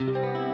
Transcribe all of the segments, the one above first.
Thank you.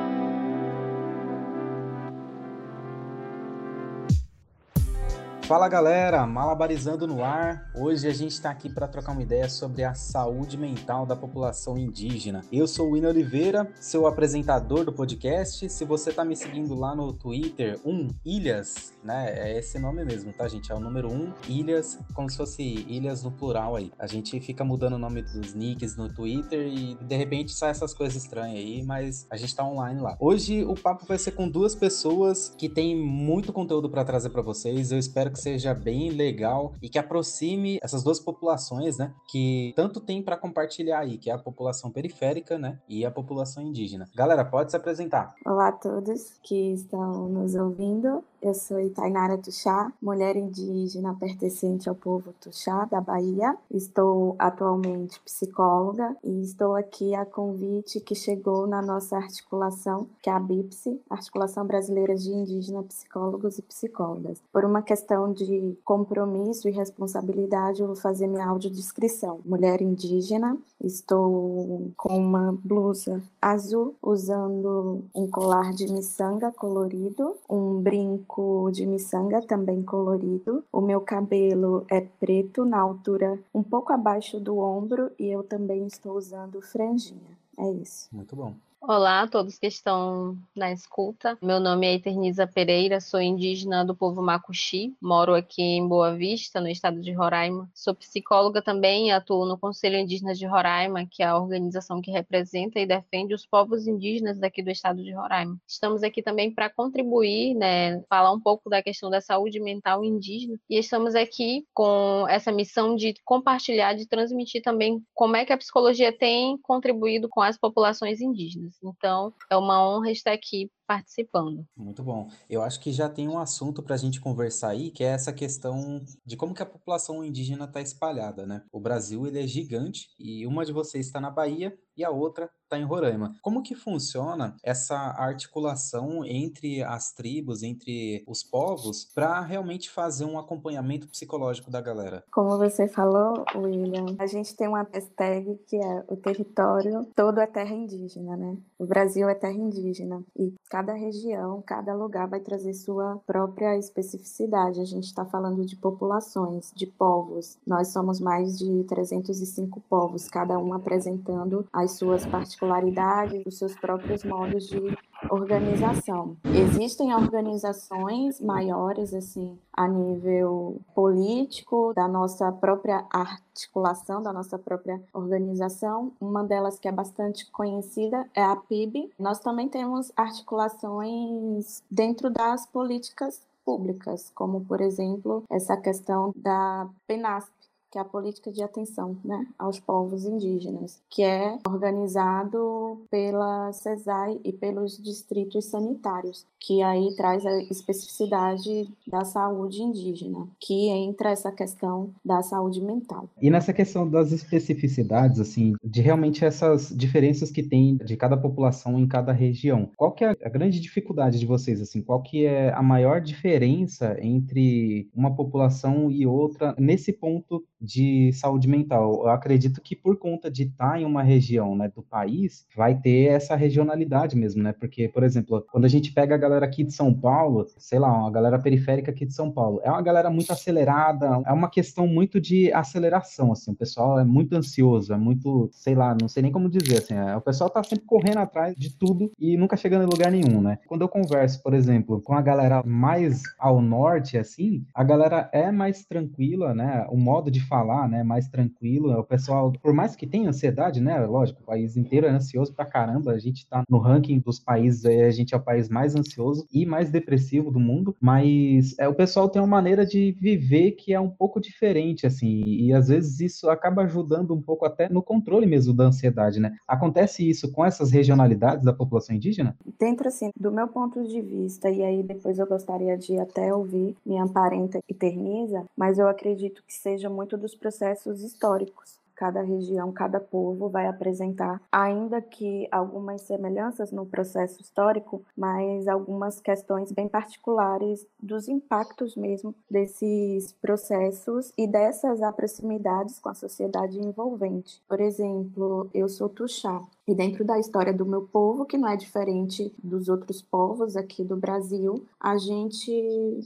Fala galera, Malabarizando no ar. Hoje a gente está aqui para trocar uma ideia sobre a saúde mental da população indígena. Eu sou o Wino Oliveira, seu apresentador do podcast. Se você está me seguindo lá no Twitter, um Ilhas, né? É esse nome mesmo, tá, gente? É o número um Ilhas, como se fosse Ilhas no plural aí. A gente fica mudando o nome dos nicks no Twitter e de repente sai essas coisas estranhas aí, mas a gente está online lá. Hoje o papo vai ser com duas pessoas que têm muito conteúdo para trazer para vocês. Eu espero que que seja bem legal e que aproxime essas duas populações, né? Que tanto tem para compartilhar aí, que é a população periférica, né? E a população indígena. Galera, pode se apresentar. Olá a todos que estão nos ouvindo. Eu sou Itainara Tuxá, mulher indígena pertencente ao povo Tuxá da Bahia. Estou atualmente psicóloga e estou aqui a convite que chegou na nossa articulação, que é a BIPSI, Articulação Brasileira de Indígena Psicólogos e Psicólogas. Por uma questão de compromisso e responsabilidade, eu vou fazer minha audiodescrição. Mulher indígena, estou com uma blusa azul, usando um colar de miçanga colorido, um brinco brinco de miçanga, também colorido. O meu cabelo é preto, na altura um pouco abaixo do ombro, e eu também estou usando franjinha. É isso. Muito bom. Olá a todos que estão na escuta. Meu nome é Eterniza Pereira, sou indígena do povo Macuxi, moro aqui em Boa Vista, no estado de Roraima. Sou psicóloga também e atuo no Conselho Indígena de Roraima, que é a organização que representa e defende os povos indígenas daqui do estado de Roraima. Estamos aqui também para contribuir, né, falar um pouco da questão da saúde mental indígena e estamos aqui com essa missão de compartilhar, de transmitir também como é que a psicologia tem contribuído com as populações indígenas. Então, é uma honra estar aqui participando. Muito bom. Eu acho que já tem um assunto para a gente conversar aí, que é essa questão de como que a população indígena está espalhada, né? O Brasil ele é gigante e uma de vocês está na Bahia e a outra está em Roraima. Como que funciona essa articulação entre as tribos, entre os povos, para realmente fazer um acompanhamento psicológico da galera? Como você falou, William, a gente tem uma hashtag que é o território todo é terra indígena, né? O Brasil é terra indígena e cada região, cada lugar vai trazer sua própria especificidade. A gente está falando de populações, de povos. Nós somos mais de 305 povos, cada um apresentando as suas particularidades, os seus próprios modos de organização. Existem organizações maiores, assim, a nível político, da nossa própria articulação, da nossa própria organização. Uma delas que é bastante conhecida é a PIB. Nós também temos articulações dentro das políticas públicas, como, por exemplo, essa questão da PENASP, que é a política de atenção né, aos povos indígenas, que é organizado pela CESAI e pelos distritos sanitários, que aí traz a especificidade da saúde indígena, que entra essa questão da saúde mental. E nessa questão das especificidades, assim, de realmente essas diferenças que tem de cada população em cada região, qual que é a grande dificuldade de vocês, assim, qual que é a maior diferença entre uma população e outra nesse ponto de saúde mental. Eu acredito que por conta de estar em uma região né, do país, vai ter essa regionalidade mesmo, né? Porque, por exemplo, quando a gente pega a galera aqui de São Paulo, sei lá, uma galera periférica aqui de São Paulo, é uma galera muito acelerada, é uma questão muito de aceleração, assim, o pessoal é muito ansioso, é muito, sei lá, não sei nem como dizer, assim, é, o pessoal tá sempre correndo atrás de tudo e nunca chegando em lugar nenhum, né? Quando eu converso, por exemplo, com a galera mais ao norte, assim, a galera é mais tranquila, né? O modo de falar, né, mais tranquilo. O pessoal, por mais que tenha ansiedade, né, lógico, o país inteiro é ansioso pra caramba. A gente tá no ranking dos países, a gente é o país mais ansioso e mais depressivo do mundo, mas é, o pessoal tem uma maneira de viver que é um pouco diferente, assim, e às vezes isso acaba ajudando um pouco até no controle mesmo da ansiedade, né? Acontece isso com essas regionalidades da população indígena? Dentro, assim, do meu ponto de vista, e aí depois eu gostaria de até ouvir minha parenta eterniza, mas eu acredito que seja muito dos processos históricos. Cada região, cada povo vai apresentar, ainda que algumas semelhanças no processo histórico, mas algumas questões bem particulares dos impactos mesmo desses processos e dessas proximidades com a sociedade envolvente. Por exemplo, eu sou Tuxá, E dentro da história do meu povo, que não é diferente dos outros povos aqui do Brasil, a gente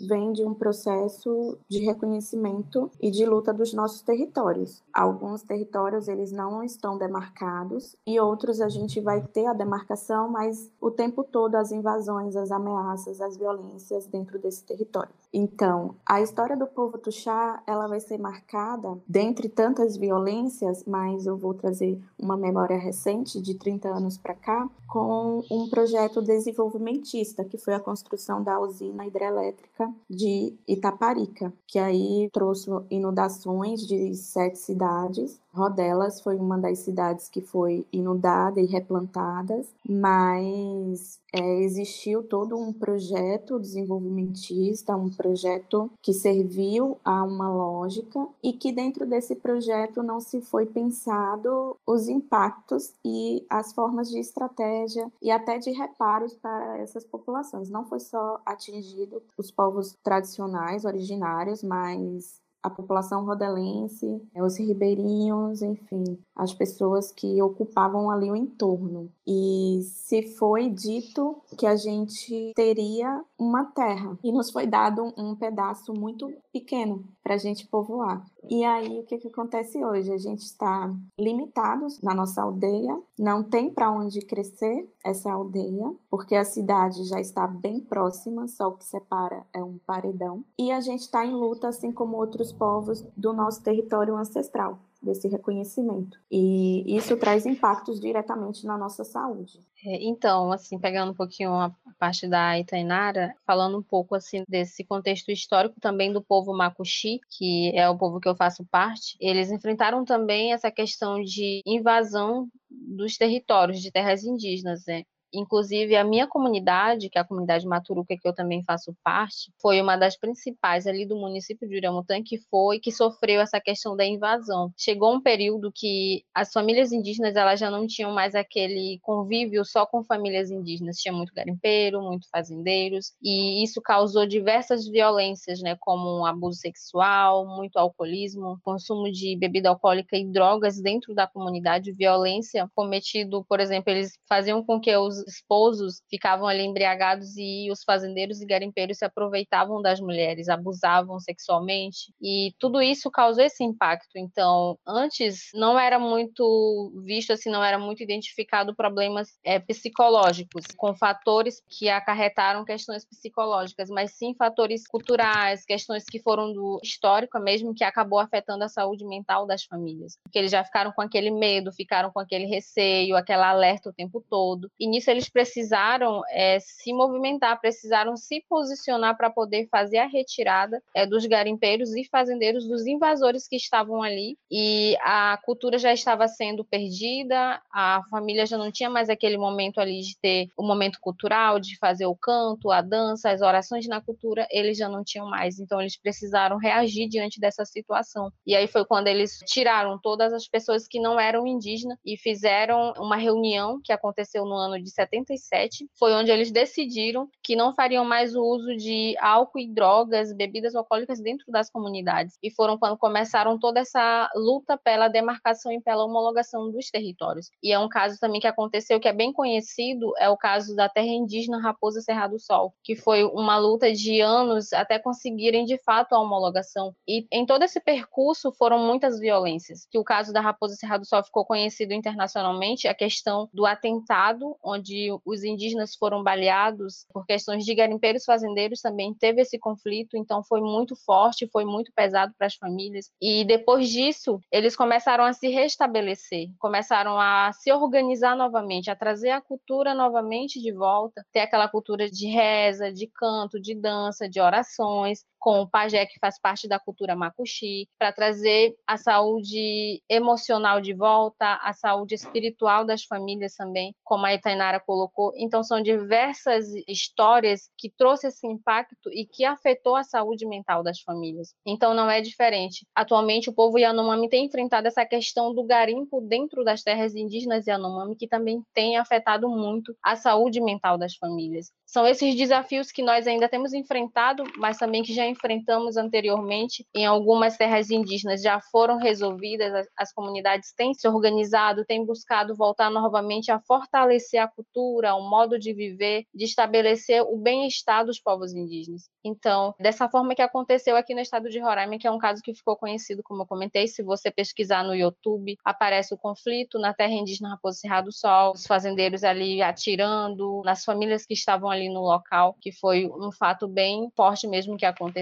vem de um processo de reconhecimento e de luta dos nossos territórios. Alguns territórios eles não estão demarcados e outros a gente vai ter a demarcação, mas o tempo todo as invasões, as ameaças, as violências dentro desse território. Então, a história do povo Tuxá, ela vai ser marcada dentre tantas violências, mas eu vou trazer uma memória recente de 30 anos para cá, com um projeto desenvolvimentista, que foi a construção da usina hidrelétrica de Itaparica, que aí trouxe inundações de sete cidades. Rodelas foi uma das cidades que foi inundada e replantada, mas é, existiu todo um projeto desenvolvimentista, um projeto que serviu a uma lógica e que dentro desse projeto não se foi pensado os impactos e as formas de estratégia e até de reparos para essas populações. Não foi só atingido os povos tradicionais, originários, mas a população rodelense, é, os ribeirinhos, enfim, as pessoas que ocupavam ali o entorno. E se foi dito que a gente teria uma terra, e nos foi dado um pedaço muito pequeno para a gente povoar. E aí, o que, que acontece hoje? A gente está limitados na nossa aldeia, não tem para onde crescer essa aldeia, porque a cidade já está bem próxima, só o que separa é um paredão. E a gente está em luta, assim como outros povos do nosso território ancestral desse reconhecimento. E isso traz impactos diretamente na nossa saúde. É, então, assim, pegando um pouquinho a parte da Itainara, falando um pouco assim desse contexto histórico também do povo Makuxi, que é o povo que eu faço parte, eles enfrentaram também essa questão de invasão dos territórios de terras indígenas, né? Inclusive, a minha comunidade, que é a comunidade Maturuca, que eu também faço parte, foi uma das principais ali do município de Uramutã, que foi, que sofreu essa questão da invasão. Chegou um período que as famílias indígenas, elas já não tinham mais aquele convívio só com famílias indígenas. Tinha muito garimpeiro, muito fazendeiros, e isso causou diversas violências, né, como abuso sexual, muito alcoolismo, consumo de bebida alcoólica e drogas dentro da comunidade, violência cometido, por exemplo, eles faziam com que os esposos ficavam ali embriagados e os fazendeiros e garimpeiros se aproveitavam das mulheres, abusavam sexualmente e tudo isso causou esse impacto. Então, antes não era muito visto assim, não era muito identificado problemas é, psicológicos com fatores que acarretaram questões psicológicas, mas sim fatores culturais, questões que foram do histórico mesmo que acabou afetando a saúde mental das famílias, porque eles já ficaram com aquele medo, ficaram com aquele receio, aquela alerta o tempo todo. E nisso eles precisaram é, se movimentar, precisaram se posicionar para poder fazer a retirada é, dos garimpeiros e fazendeiros, dos invasores que estavam ali. E a cultura já estava sendo perdida, a família já não tinha mais aquele momento ali de ter o momento cultural, de fazer o canto, a dança, as orações na cultura, eles já não tinham mais. Então, eles precisaram reagir diante dessa situação. E aí foi quando eles tiraram todas as pessoas que não eram indígenas e fizeram uma reunião que aconteceu no ano de 77, foi onde eles decidiram que não fariam mais o uso de álcool e drogas, bebidas alcoólicas dentro das comunidades. E foram quando começaram toda essa luta pela demarcação e pela homologação dos territórios. E é um caso também que aconteceu que é bem conhecido, é o caso da terra indígena Raposa Serra do Sol, que foi uma luta de anos até conseguirem de fato a homologação. E em todo esse percurso foram muitas violências. Que o caso da Raposa Serra do Sol ficou conhecido internacionalmente, a questão do atentado onde onde os indígenas foram baleados por questões de garimpeiros fazendeiros também teve esse conflito, então foi muito forte, foi muito pesado para as famílias. E depois disso, eles começaram a se restabelecer, começaram a se organizar novamente, a trazer a cultura novamente de volta, ter aquela cultura de reza, de canto, de dança, de orações, com o pajé, que faz parte da cultura macuxi, para trazer a saúde emocional de volta, a saúde espiritual das famílias também, como a Itainara colocou. Então, são diversas histórias que trouxe esse impacto e que afetou a saúde mental das famílias. Então, não é diferente. Atualmente, o povo Yanomami tem enfrentado essa questão do garimpo dentro das terras indígenas Yanomami, que também tem afetado muito a saúde mental das famílias. São esses desafios que nós ainda temos enfrentado, mas também que já enfrentamos anteriormente em algumas terras indígenas já foram resolvidas, as, comunidades têm se organizado, têm buscado voltar novamente a fortalecer a cultura, o modo de viver, de estabelecer o bem-estar dos povos indígenas. Então, dessa forma que aconteceu aqui no estado de Roraima, que é um caso que ficou conhecido, como eu comentei, se você pesquisar no YouTube, aparece o conflito na terra indígena Raposo Serra do Sol, os fazendeiros ali atirando nas famílias que estavam ali no local, que foi um fato bem forte mesmo que aconteceu.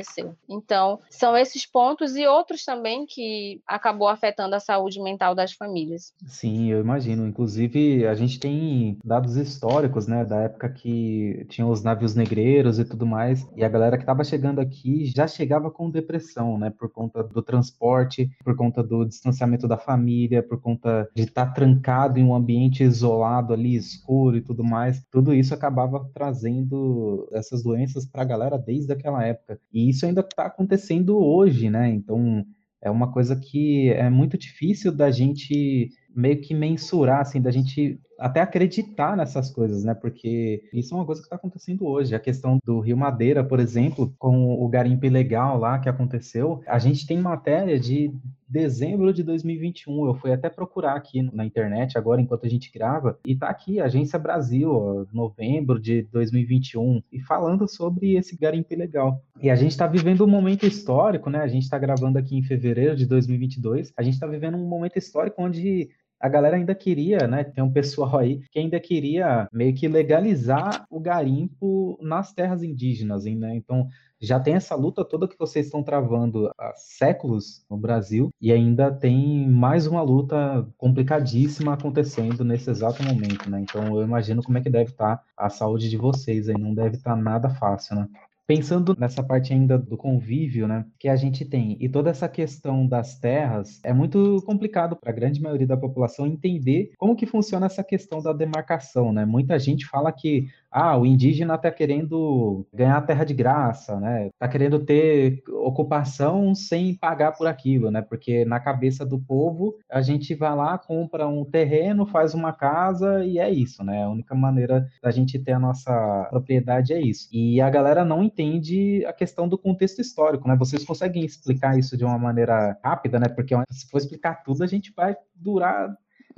Então, são esses pontos e outros também que acabou afetando a saúde mental das famílias. Sim, eu imagino. Inclusive, a gente tem dados históricos, né, da época que tinham os navios negreiros e tudo mais, e a galera que estava chegando aqui já chegava com depressão, né, por conta do transporte, por conta do distanciamento da família, por conta de estar tá trancado em um ambiente isolado ali, escuro e tudo mais. Tudo isso acabava trazendo essas doenças para a galera desde aquela época. E isso ainda está acontecendo hoje, né? Então, é uma coisa que é muito difícil da gente meio que mensurar, assim, da gente até acreditar nessas coisas, né? Porque isso é uma coisa que está acontecendo hoje. A questão do Rio Madeira, por exemplo, com o garimpo ilegal lá que aconteceu, a gente tem matéria de dezembro de 2021. Eu fui até procurar aqui na internet agora enquanto a gente grava e tá aqui Agência Brasil, ó, novembro de 2021, e falando sobre esse garimpo ilegal. E a gente está vivendo um momento histórico, né? A gente está gravando aqui em fevereiro de 2022. A gente está vivendo um momento histórico onde a galera ainda queria, né? Tem um pessoal aí que ainda queria meio que legalizar o garimpo nas terras indígenas, né? Então já tem essa luta toda que vocês estão travando há séculos no Brasil e ainda tem mais uma luta complicadíssima acontecendo nesse exato momento, né? Então eu imagino como é que deve estar a saúde de vocês aí, não deve estar nada fácil, né? Pensando nessa parte ainda do convívio, né, que a gente tem, e toda essa questão das terras, é muito complicado para a grande maioria da população entender como que funciona essa questão da demarcação, né? Muita gente fala que ah, o indígena está querendo ganhar terra de graça, né? Está querendo ter ocupação sem pagar por aquilo, né? Porque na cabeça do povo a gente vai lá, compra um terreno, faz uma casa e é isso, né? A única maneira da gente ter a nossa propriedade é isso. E a galera não entende a questão do contexto histórico, né? Vocês conseguem explicar isso de uma maneira rápida, né? Porque se for explicar tudo, a gente vai durar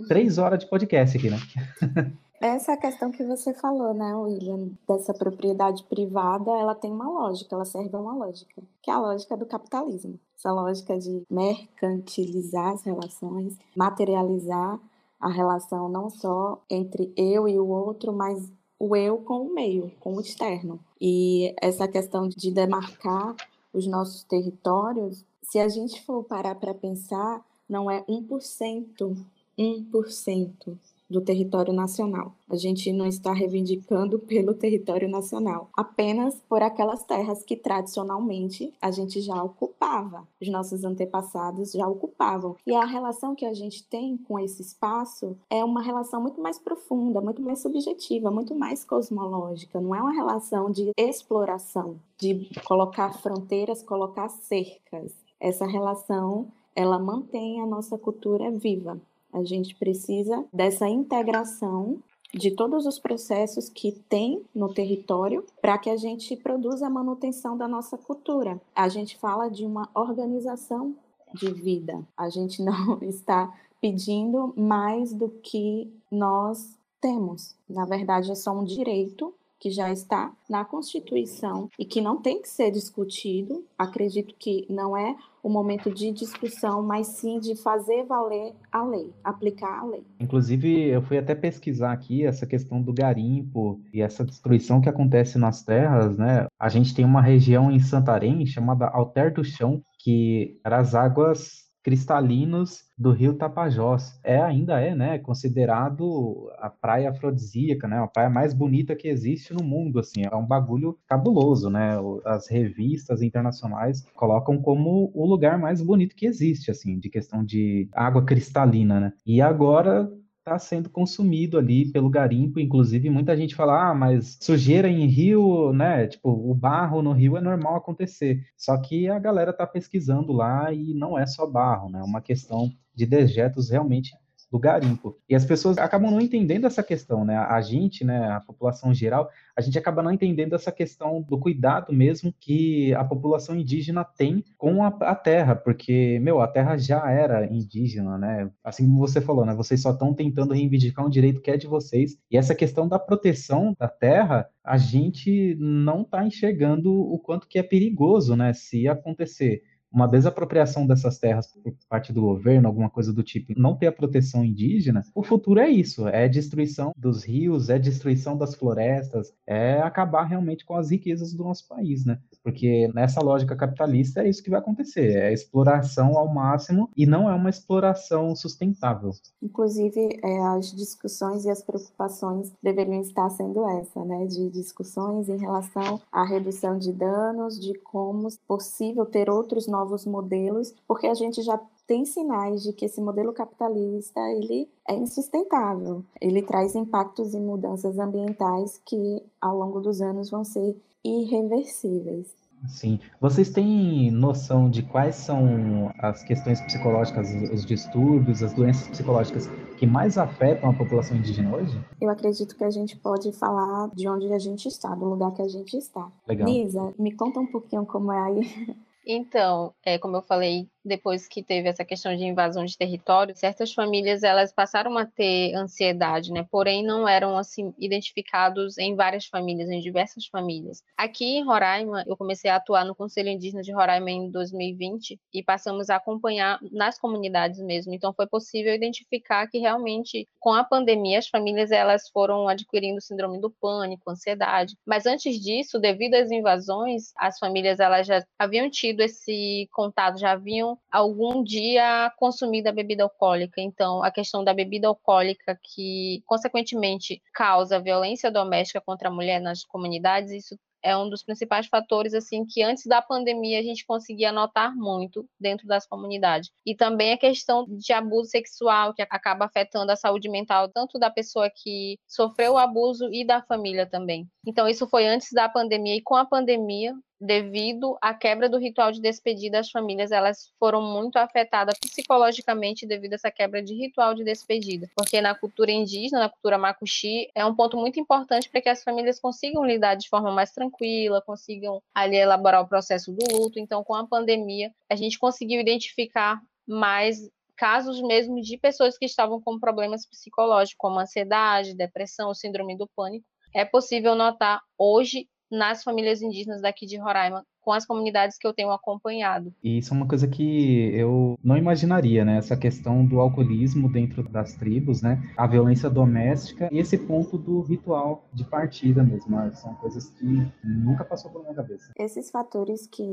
três horas de podcast aqui, né? Essa questão que você falou, né, William, dessa propriedade privada, ela tem uma lógica, ela serve a uma lógica, que é a lógica do capitalismo. Essa lógica de mercantilizar as relações, materializar a relação não só entre eu e o outro, mas o eu com o meio, com o externo. E essa questão de demarcar os nossos territórios, se a gente for parar para pensar, não é 1%, 1% do território nacional. A gente não está reivindicando pelo território nacional, apenas por aquelas terras que tradicionalmente a gente já ocupava, os nossos antepassados já ocupavam. E a relação que a gente tem com esse espaço é uma relação muito mais profunda, muito mais subjetiva, muito mais cosmológica, não é uma relação de exploração, de colocar fronteiras, colocar cercas. Essa relação ela mantém a nossa cultura viva. A gente precisa dessa integração de todos os processos que tem no território para que a gente produza a manutenção da nossa cultura. A gente fala de uma organização de vida. A gente não está pedindo mais do que nós temos. Na verdade, é só um direito que já está na Constituição e que não tem que ser discutido. Acredito que não é o momento de discussão, mas sim de fazer valer a lei, aplicar a lei. Inclusive, eu fui até pesquisar aqui essa questão do garimpo e essa destruição que acontece nas terras, né? A gente tem uma região em Santarém chamada Alter do Chão, que as águas cristalinos do rio Tapajós. É, ainda é, né, considerado a praia afrodisíaca, né, a praia mais bonita que existe no mundo, assim, é um bagulho cabuloso, né, as revistas internacionais colocam como o lugar mais bonito que existe, assim, de questão de água cristalina, né, e agora está sendo consumido ali pelo garimpo. Inclusive, muita gente fala, ah, mas sujeira em rio, né? Tipo, o barro no rio é normal acontecer. Só que a galera está pesquisando lá e não é só barro, né? É uma questão de dejetos realmente do garimpo. E as pessoas acabam não entendendo essa questão, né? A gente, né, a população geral, a gente acaba não entendendo essa questão do cuidado mesmo que a população indígena tem com a, a terra, porque, meu, a terra já era indígena, né? Assim como você falou, né? Vocês só estão tentando reivindicar um direito que é de vocês. E essa questão da proteção da terra, a gente não está enxergando o quanto que é perigoso, né? Se acontecer uma desapropriação dessas terras por parte do governo, alguma coisa do tipo, não ter a proteção indígena, o futuro é isso: é destruição dos rios, é destruição das florestas, é acabar realmente com as riquezas do nosso país, né? Porque nessa lógica capitalista é isso que vai acontecer: é exploração ao máximo e não é uma exploração sustentável. Inclusive, é, as discussões e as preocupações deveriam estar sendo essa, né? De discussões em relação à redução de danos, de como possível ter outros novos novos modelos, porque a gente já tem sinais de que esse modelo capitalista ele é insustentável. Ele traz impactos e mudanças ambientais que ao longo dos anos vão ser irreversíveis. Sim. Vocês têm noção de quais são as questões psicológicas, os distúrbios, as doenças psicológicas que mais afetam a população indígena hoje? Eu acredito que a gente pode falar de onde a gente está, do lugar que a gente está. Legal. Nisa, me conta um pouquinho como é aí Então, é, como eu falei, depois que teve essa questão de invasão de território, certas famílias elas passaram a ter ansiedade, né? Porém, não eram assim identificados em várias famílias, em diversas famílias. Aqui em Roraima, eu comecei a atuar no Conselho Indígena de Roraima em 2020 e passamos a acompanhar nas comunidades mesmo. Então, foi possível identificar que realmente com a pandemia as famílias elas foram adquirindo síndrome do pânico, ansiedade. Mas antes disso, devido às invasões, as famílias elas já haviam tido esse contato, já haviam algum dia consumido a bebida alcoólica. Então, a questão da bebida alcoólica, que consequentemente causa violência doméstica contra a mulher nas comunidades, isso é um dos principais fatores assim que antes da pandemia a gente conseguia notar muito dentro das comunidades. E também a questão de abuso sexual que acaba afetando a saúde mental tanto da pessoa que sofreu o abuso e da família também. Então isso foi antes da pandemia e com a pandemia devido à quebra do ritual de despedida, as famílias elas foram muito afetadas psicologicamente devido a essa quebra de ritual de despedida, porque na cultura indígena, na cultura macuxi, é um ponto muito importante para que as famílias consigam lidar de forma mais tranquila, consigam ali elaborar o processo do luto. Então, com a pandemia, a gente conseguiu identificar mais casos mesmo de pessoas que estavam com problemas psicológicos, como ansiedade, depressão, síndrome do pânico. É possível notar hoje nas famílias indígenas daqui de Roraima, com as comunidades que eu tenho acompanhado. E isso é uma coisa que eu não imaginaria, né? Essa questão do alcoolismo dentro das tribos, né? A violência doméstica e esse ponto do ritual de partida mesmo. Né? São coisas que nunca passou pela minha cabeça. Esses fatores que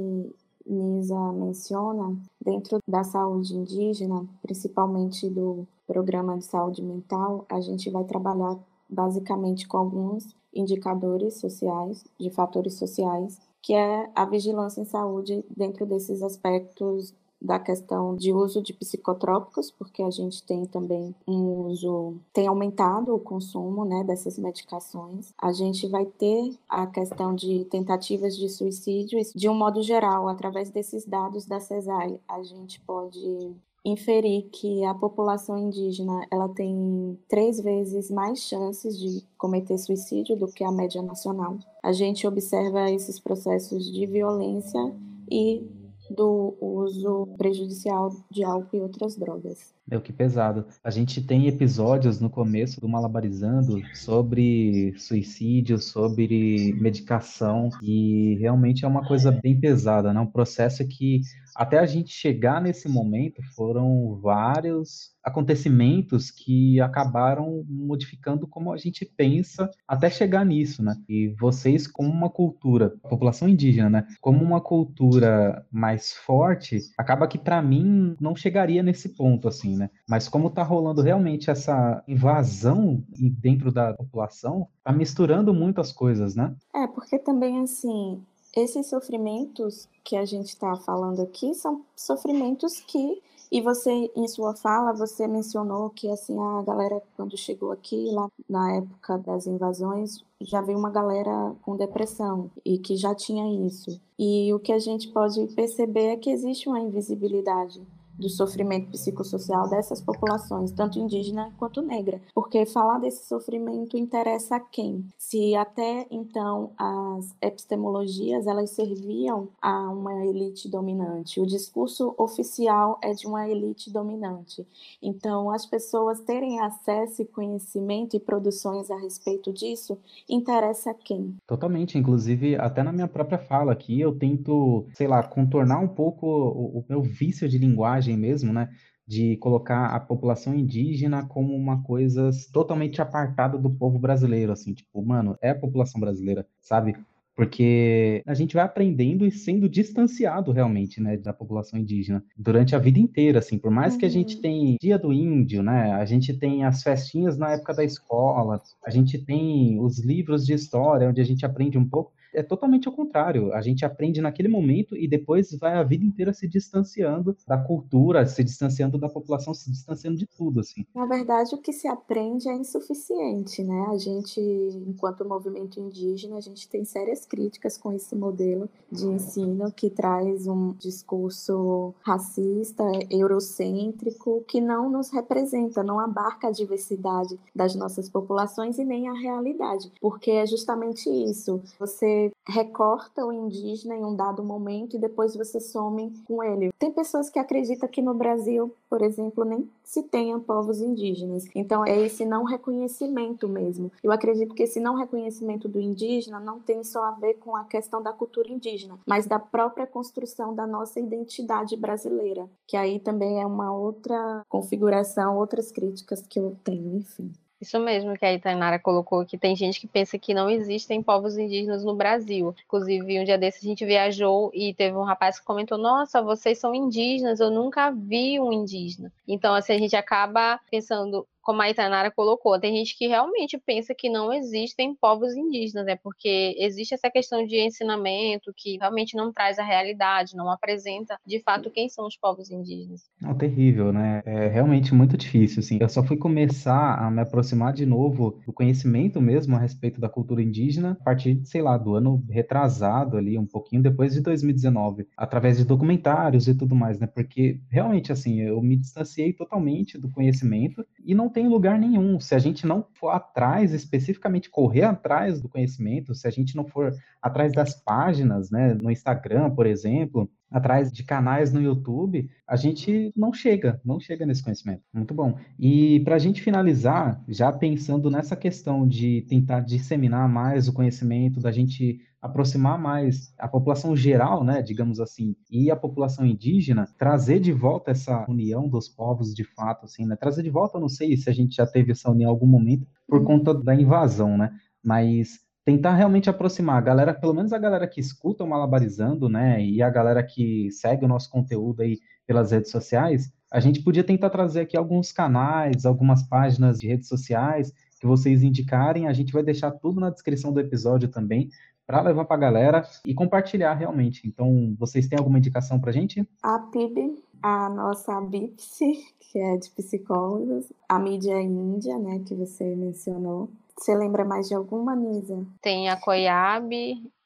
Nisa menciona, dentro da saúde indígena, principalmente do programa de saúde mental, a gente vai trabalhar basicamente com alguns indicadores sociais, de fatores sociais, que é a vigilância em saúde dentro desses aspectos da questão de uso de psicotrópicos, porque a gente tem também um uso, tem aumentado o consumo né, dessas medicações. A gente vai ter a questão de tentativas de suicídio, de um modo geral, através desses dados da CESAI, a gente pode inferir que a população indígena ela tem três vezes mais chances de cometer suicídio do que a média nacional. A gente observa esses processos de violência e do uso prejudicial de álcool e outras drogas. Meu, que pesado. A gente tem episódios no começo do Malabarizando sobre suicídio, sobre medicação, e realmente é uma coisa bem pesada, né? Um processo que até a gente chegar nesse momento foram vários acontecimentos que acabaram modificando como a gente pensa até chegar nisso, né? E vocês como uma cultura, a população indígena, né, como uma cultura mais forte, acaba que para mim não chegaria nesse ponto assim, né? Mas como tá rolando realmente essa invasão dentro da população, tá misturando muitas coisas, né? É, porque também assim, esses sofrimentos que a gente está falando aqui são sofrimentos que e você, em sua fala, você mencionou que assim a galera quando chegou aqui lá na época das invasões já veio uma galera com depressão e que já tinha isso. E o que a gente pode perceber é que existe uma invisibilidade do sofrimento psicossocial dessas populações, tanto indígena quanto negra, porque falar desse sofrimento interessa a quem? Se até então as epistemologias elas serviam a uma elite dominante, o discurso oficial é de uma elite dominante. Então, as pessoas terem acesso e conhecimento e produções a respeito disso interessa a quem? Totalmente, inclusive até na minha própria fala aqui eu tento, sei lá, contornar um pouco o, o meu vício de linguagem mesmo, né? De colocar a população indígena como uma coisa totalmente apartada do povo brasileiro, assim, tipo, mano, é a população brasileira, sabe? Porque a gente vai aprendendo e sendo distanciado realmente, né, da população indígena durante a vida inteira, assim, por mais uhum. que a gente uhum. tem Dia do Índio, né, a gente tem as festinhas na época da escola, a gente tem os livros de história onde a gente aprende um pouco, é totalmente ao contrário. A gente aprende naquele momento e depois vai a vida inteira se distanciando da cultura, se distanciando da população, se distanciando de tudo, assim. Na verdade, o que se aprende é insuficiente, né? A gente, enquanto movimento indígena, a gente tem sérias críticas com esse modelo de ensino que traz um discurso racista, eurocêntrico, que não nos representa, não abarca a diversidade das nossas populações e nem a realidade, porque é justamente isso. Você recorta o indígena em um dado momento e depois você some com ele. Tem pessoas que acreditam que no Brasil, por exemplo, nem se tenha povos indígenas. Então é esse não reconhecimento mesmo. Eu acredito que esse não reconhecimento do indígena não tem só a ver com a questão da cultura indígena, mas da própria construção da nossa identidade brasileira, que aí também é uma outra configuração, outras críticas que eu tenho, enfim. Isso mesmo que a Itainara colocou, que tem gente que pensa que não existem povos indígenas no Brasil. Inclusive, um dia desses a gente viajou e teve um rapaz que comentou: Nossa, vocês são indígenas, eu nunca vi um indígena. Então, assim, a gente acaba pensando, como a Itanara colocou, tem gente que realmente pensa que não existem povos indígenas, né? Porque existe essa questão de ensinamento que realmente não traz a realidade, não apresenta de fato quem são os povos indígenas. É terrível, né? É realmente muito difícil, assim. Eu só fui começar a me aproximar de novo do conhecimento mesmo a respeito da cultura indígena a partir, sei lá, do ano retrasado ali, um pouquinho depois de 2019, através de documentários e tudo mais, né? Porque realmente, assim, eu me distanciei totalmente do conhecimento e não tem lugar nenhum. Se a gente não for atrás, especificamente correr atrás do conhecimento, se a gente não for atrás das páginas, né, no Instagram, por exemplo, atrás de canais no YouTube, a gente não chega, não chega nesse conhecimento. Muito bom. E para a gente finalizar, já pensando nessa questão de tentar disseminar mais o conhecimento, da gente aproximar mais a população geral, né, digamos assim, e a população indígena, trazer de volta essa união dos povos de fato, assim, né, trazer de volta, eu não sei se a gente já teve essa união em algum momento por uhum. conta da invasão, né, mas tentar realmente aproximar a galera, pelo menos a galera que escuta o Malabarizando, né, e a galera que segue o nosso conteúdo aí pelas redes sociais, a gente podia tentar trazer aqui alguns canais, algumas páginas de redes sociais que vocês indicarem, a gente vai deixar tudo na descrição do episódio também, para levar para a galera e compartilhar realmente. Então, vocês têm alguma indicação para gente? A PIB, a nossa BIPSI, que é de psicólogos, a mídia índia, né, que você mencionou. Você lembra mais de alguma, Nisa? Tem a COIAB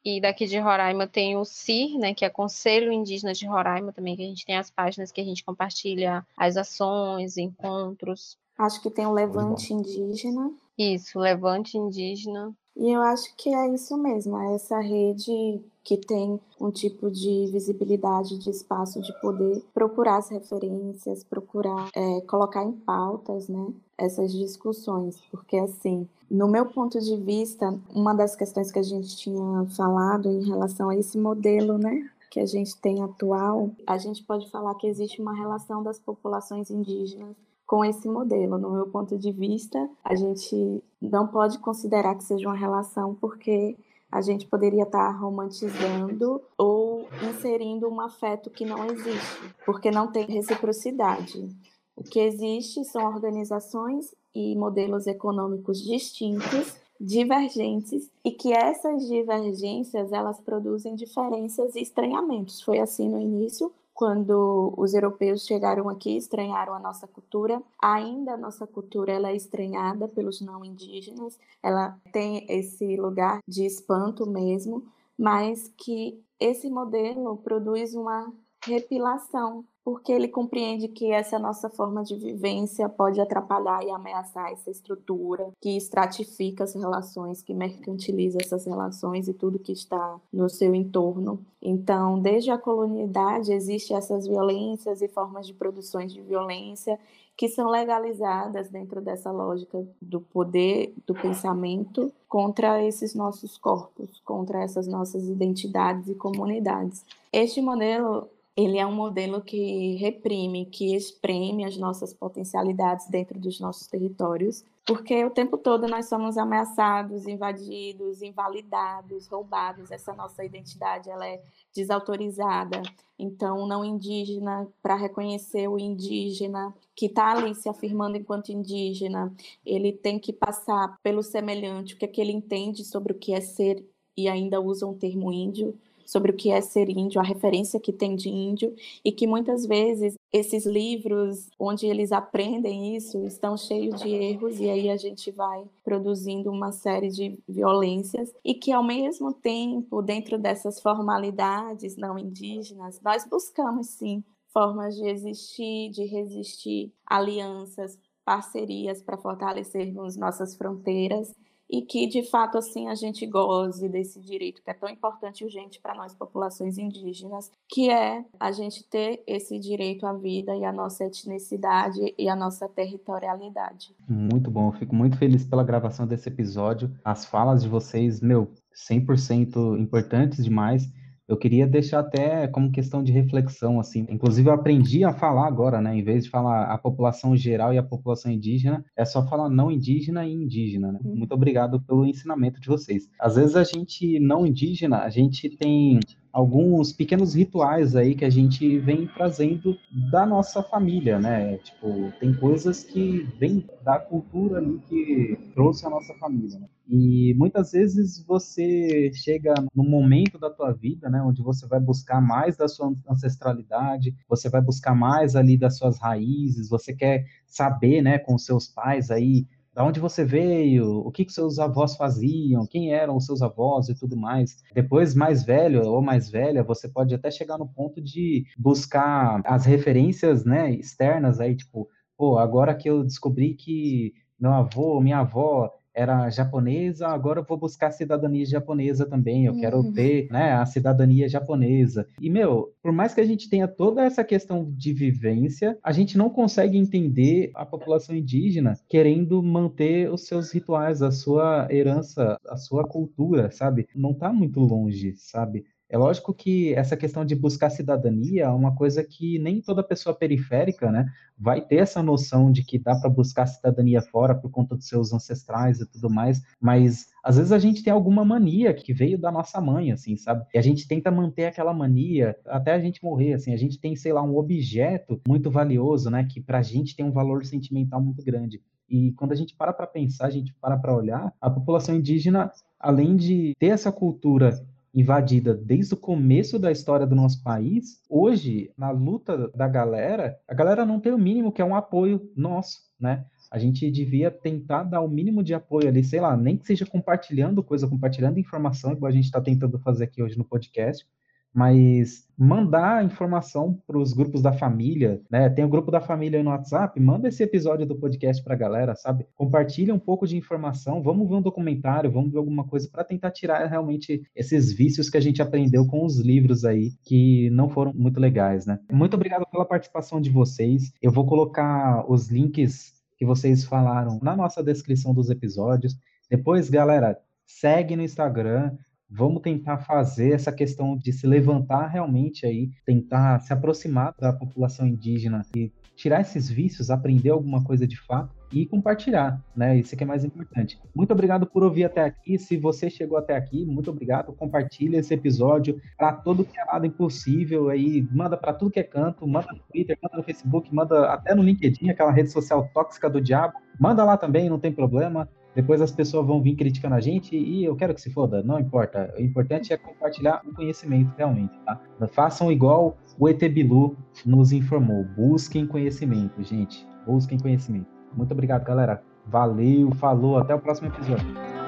e daqui de Roraima tem o CIR, né, que é Conselho Indígena de Roraima também, que a gente tem as páginas que a gente compartilha as ações, encontros. Acho que tem o Levante Indígena. Isso, Levante Indígena. E eu acho que é isso mesmo, é essa rede que tem um tipo de visibilidade de espaço de poder procurar as referências, procurar é, colocar em pautas, né, essas discussões, porque assim, no meu ponto de vista, uma das questões que a gente tinha falado em relação a esse modelo, né, que a gente tem atual, a gente pode falar que existe uma relação das populações indígenas com esse modelo. No meu ponto de vista, a gente não pode considerar que seja uma relação porque a gente poderia estar romantizando ou inserindo um afeto que não existe, porque não tem reciprocidade. O que existe são organizações e modelos econômicos distintos, divergentes, e que essas divergências elas produzem diferenças e estranhamentos. Foi assim no início, quando os europeus chegaram aqui, estranharam a nossa cultura. Ainda a nossa cultura ela é estranhada pelos não indígenas, ela tem esse lugar de espanto mesmo, mas que esse modelo produz uma repilação porque ele compreende que essa nossa forma de vivência pode atrapalhar e ameaçar essa estrutura que estratifica as relações, que mercantiliza essas relações e tudo que está no seu entorno. Então, desde a colonialidade existem essas violências e formas de produções de violência que são legalizadas dentro dessa lógica do poder do pensamento contra esses nossos corpos, contra essas nossas identidades e comunidades. Este modelo ele é um modelo que reprime, que espreme as nossas potencialidades dentro dos nossos territórios, porque o tempo todo nós somos ameaçados, invadidos, invalidados, roubados. Essa nossa identidade ela é desautorizada. Então, não indígena, para reconhecer o indígena que está ali se afirmando enquanto indígena, ele tem que passar pelo semelhante, o que é que ele entende sobre o que é ser e ainda usa um termo índio sobre o que é ser índio, a referência que tem de índio, e que muitas vezes esses livros onde eles aprendem isso estão cheios de erros, e aí a gente vai produzindo uma série de violências, e que ao mesmo tempo, dentro dessas formalidades não indígenas, nós buscamos sim formas de existir, de resistir, alianças, parcerias para fortalecermos nossas fronteiras e que de fato assim a gente goze desse direito que é tão importante e urgente para nós populações indígenas, que é a gente ter esse direito à vida e à nossa etnicidade e à nossa territorialidade. Muito bom, eu fico muito feliz pela gravação desse episódio. As falas de vocês, meu, 100% importantes demais eu queria deixar até como questão de reflexão, assim. Inclusive, eu aprendi a falar agora, né? Em vez de falar a população geral e a população indígena, é só falar não indígena e indígena, né? Uhum. Muito obrigado pelo ensinamento de vocês. Às vezes, a gente não indígena, a gente tem alguns pequenos rituais aí que a gente vem trazendo da nossa família, né? Tipo, tem coisas que vêm da cultura ali que trouxe a nossa família. Né? E muitas vezes você chega no momento da tua vida, né, onde você vai buscar mais da sua ancestralidade, você vai buscar mais ali das suas raízes, você quer saber, né, com seus pais aí da onde você veio, o que, que seus avós faziam, quem eram os seus avós e tudo mais. Depois, mais velho ou mais velha, você pode até chegar no ponto de buscar as referências né, externas aí, tipo, pô, agora que eu descobri que meu avô, minha avó era japonesa, agora eu vou buscar a cidadania japonesa também, eu uhum. quero ter né, a cidadania japonesa. E, meu, por mais que a gente tenha toda essa questão de vivência, a gente não consegue entender a população indígena querendo manter os seus rituais, a sua herança, a sua cultura, sabe? Não tá muito longe, sabe? É lógico que essa questão de buscar cidadania é uma coisa que nem toda pessoa periférica, né, vai ter essa noção de que dá para buscar cidadania fora por conta dos seus ancestrais e tudo mais, mas às vezes a gente tem alguma mania que veio da nossa mãe, assim, sabe? E a gente tenta manter aquela mania até a gente morrer, assim, a gente tem, sei lá, um objeto muito valioso, né, que pra gente tem um valor sentimental muito grande. E quando a gente para para pensar, a gente para para olhar, a população indígena, além de ter essa cultura invadida desde o começo da história do nosso país, hoje, na luta da galera, a galera não tem o mínimo que é um apoio nosso, né? A gente devia tentar dar o mínimo de apoio ali, sei lá, nem que seja compartilhando coisa, compartilhando informação, igual a gente está tentando fazer aqui hoje no podcast, mas mandar informação para os grupos da família, né? Tem o grupo da família no WhatsApp, manda esse episódio do podcast para a galera, sabe? Compartilha um pouco de informação, vamos ver um documentário, vamos ver alguma coisa para tentar tirar realmente esses vícios que a gente aprendeu com os livros aí, que não foram muito legais, né? Muito obrigado pela participação de vocês. Eu vou colocar os links que vocês falaram na nossa descrição dos episódios. Depois, galera, segue no Instagram, vamos tentar fazer essa questão de se levantar realmente aí, tentar se aproximar da população indígena e tirar esses vícios, aprender alguma coisa de fato e compartilhar, né? Isso que é mais importante. Muito obrigado por ouvir até aqui. Se você chegou até aqui, muito obrigado. Compartilha esse episódio para todo que é lado impossível aí, manda para tudo que é canto, manda no Twitter, manda no Facebook, manda até no LinkedIn, aquela rede social tóxica do diabo. Manda lá também, não tem problema. Depois as pessoas vão vir criticando a gente e eu quero que se foda, não importa. O importante é compartilhar o conhecimento realmente, tá? Façam igual o ET Bilu nos informou. Busquem conhecimento, gente. Busquem conhecimento. Muito obrigado, galera. Valeu, falou, até o próximo episódio.